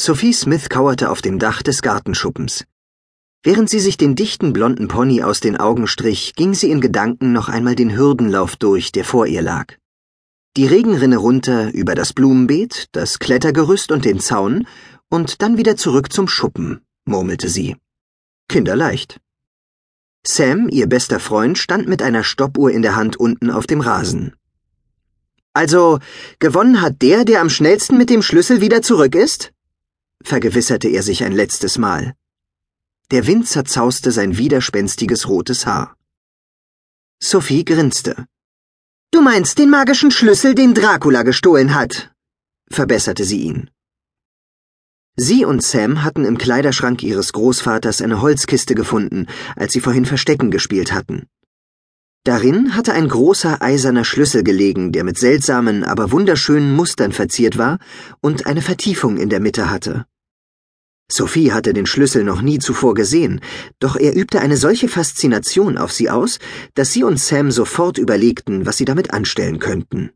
Sophie Smith kauerte auf dem Dach des Gartenschuppens. Während sie sich den dichten blonden Pony aus den Augen strich, ging sie in Gedanken noch einmal den Hürdenlauf durch, der vor ihr lag. Die Regenrinne runter über das Blumenbeet, das Klettergerüst und den Zaun und dann wieder zurück zum Schuppen, murmelte sie. Kinderleicht. Sam, ihr bester Freund, stand mit einer Stoppuhr in der Hand unten auf dem Rasen. Also, gewonnen hat der, der am schnellsten mit dem Schlüssel wieder zurück ist? Vergewisserte er sich ein letztes Mal. Der Wind zerzauste sein widerspenstiges rotes Haar. Sophie grinste. Du meinst den magischen Schlüssel, den Dracula gestohlen hat, verbesserte sie ihn. Sie und Sam hatten im Kleiderschrank ihres Großvaters eine Holzkiste gefunden, als sie vorhin Verstecken gespielt hatten. Darin hatte ein großer eiserner Schlüssel gelegen, der mit seltsamen, aber wunderschönen Mustern verziert war und eine Vertiefung in der Mitte hatte. Sophie hatte den Schlüssel noch nie zuvor gesehen, doch er übte eine solche Faszination auf sie aus, dass sie und Sam sofort überlegten, was sie damit anstellen könnten.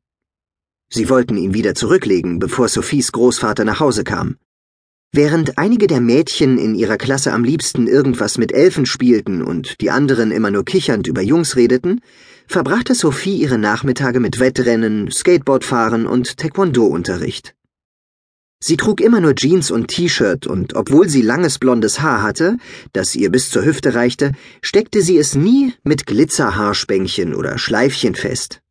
Sie wollten ihn wieder zurücklegen, bevor Sophies Großvater nach Hause kam. Während einige der Mädchen in ihrer Klasse am liebsten irgendwas mit Elfen spielten und die anderen immer nur kichernd über Jungs redeten, verbrachte Sophie ihre Nachmittage mit Wettrennen, Skateboardfahren und Taekwondo-Unterricht. Sie trug immer nur Jeans und T-Shirt und obwohl sie langes blondes Haar hatte, das ihr bis zur Hüfte reichte, steckte sie es nie mit Glitzerhaarspänkchen oder Schleifchen fest.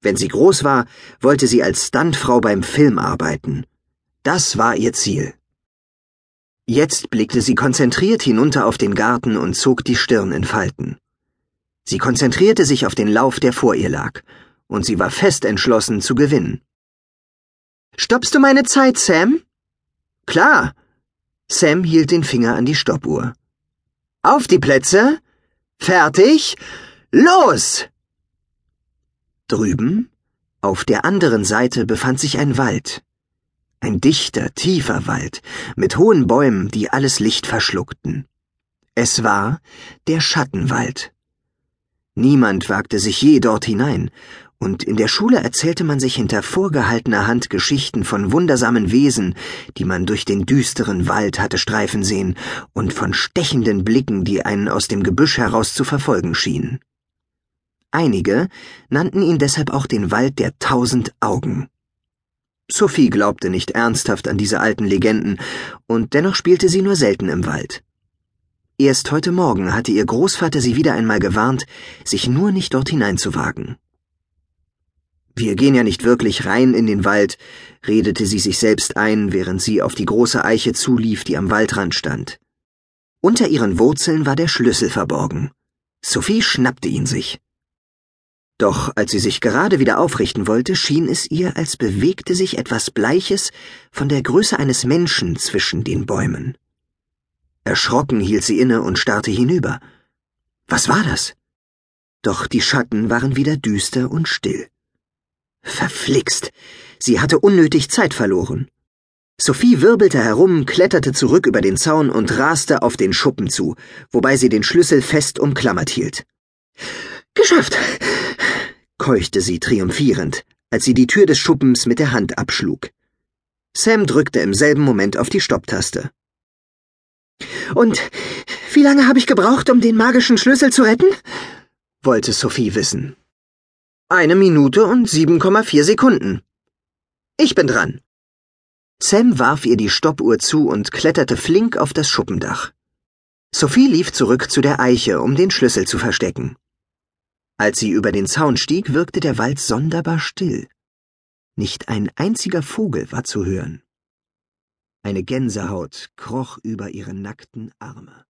Wenn sie groß war, wollte sie als Stuntfrau beim Film arbeiten. Das war ihr Ziel. Jetzt blickte sie konzentriert hinunter auf den Garten und zog die Stirn in Falten. Sie konzentrierte sich auf den Lauf, der vor ihr lag, und sie war fest entschlossen zu gewinnen. Stoppst du meine Zeit, Sam? Klar. Sam hielt den Finger an die Stoppuhr. Auf die Plätze. Fertig. Los! Drüben, auf der anderen Seite, befand sich ein Wald. Ein dichter, tiefer Wald mit hohen Bäumen, die alles Licht verschluckten. Es war der Schattenwald. Niemand wagte sich je dort hinein, und in der Schule erzählte man sich hinter vorgehaltener Hand Geschichten von wundersamen Wesen, die man durch den düsteren Wald hatte streifen sehen, und von stechenden Blicken, die einen aus dem Gebüsch heraus zu verfolgen schienen. Einige nannten ihn deshalb auch den Wald der tausend Augen. Sophie glaubte nicht ernsthaft an diese alten Legenden, und dennoch spielte sie nur selten im Wald. Erst heute Morgen hatte ihr Großvater sie wieder einmal gewarnt, sich nur nicht dort hineinzuwagen. Wir gehen ja nicht wirklich rein in den Wald, redete sie sich selbst ein, während sie auf die große Eiche zulief, die am Waldrand stand. Unter ihren Wurzeln war der Schlüssel verborgen. Sophie schnappte ihn sich. Doch als sie sich gerade wieder aufrichten wollte, schien es ihr, als bewegte sich etwas Bleiches von der Größe eines Menschen zwischen den Bäumen. Erschrocken hielt sie inne und starrte hinüber. Was war das? Doch die Schatten waren wieder düster und still. Verflixt. Sie hatte unnötig Zeit verloren. Sophie wirbelte herum, kletterte zurück über den Zaun und raste auf den Schuppen zu, wobei sie den Schlüssel fest umklammert hielt. Geschafft! Keuchte sie triumphierend, als sie die Tür des Schuppens mit der Hand abschlug. Sam drückte im selben Moment auf die Stopptaste. Und wie lange habe ich gebraucht, um den magischen Schlüssel zu retten? wollte Sophie wissen. Eine Minute und 7,4 Sekunden. Ich bin dran. Sam warf ihr die Stoppuhr zu und kletterte flink auf das Schuppendach. Sophie lief zurück zu der Eiche, um den Schlüssel zu verstecken. Als sie über den Zaun stieg, wirkte der Wald sonderbar still. Nicht ein einziger Vogel war zu hören. Eine Gänsehaut kroch über ihre nackten Arme.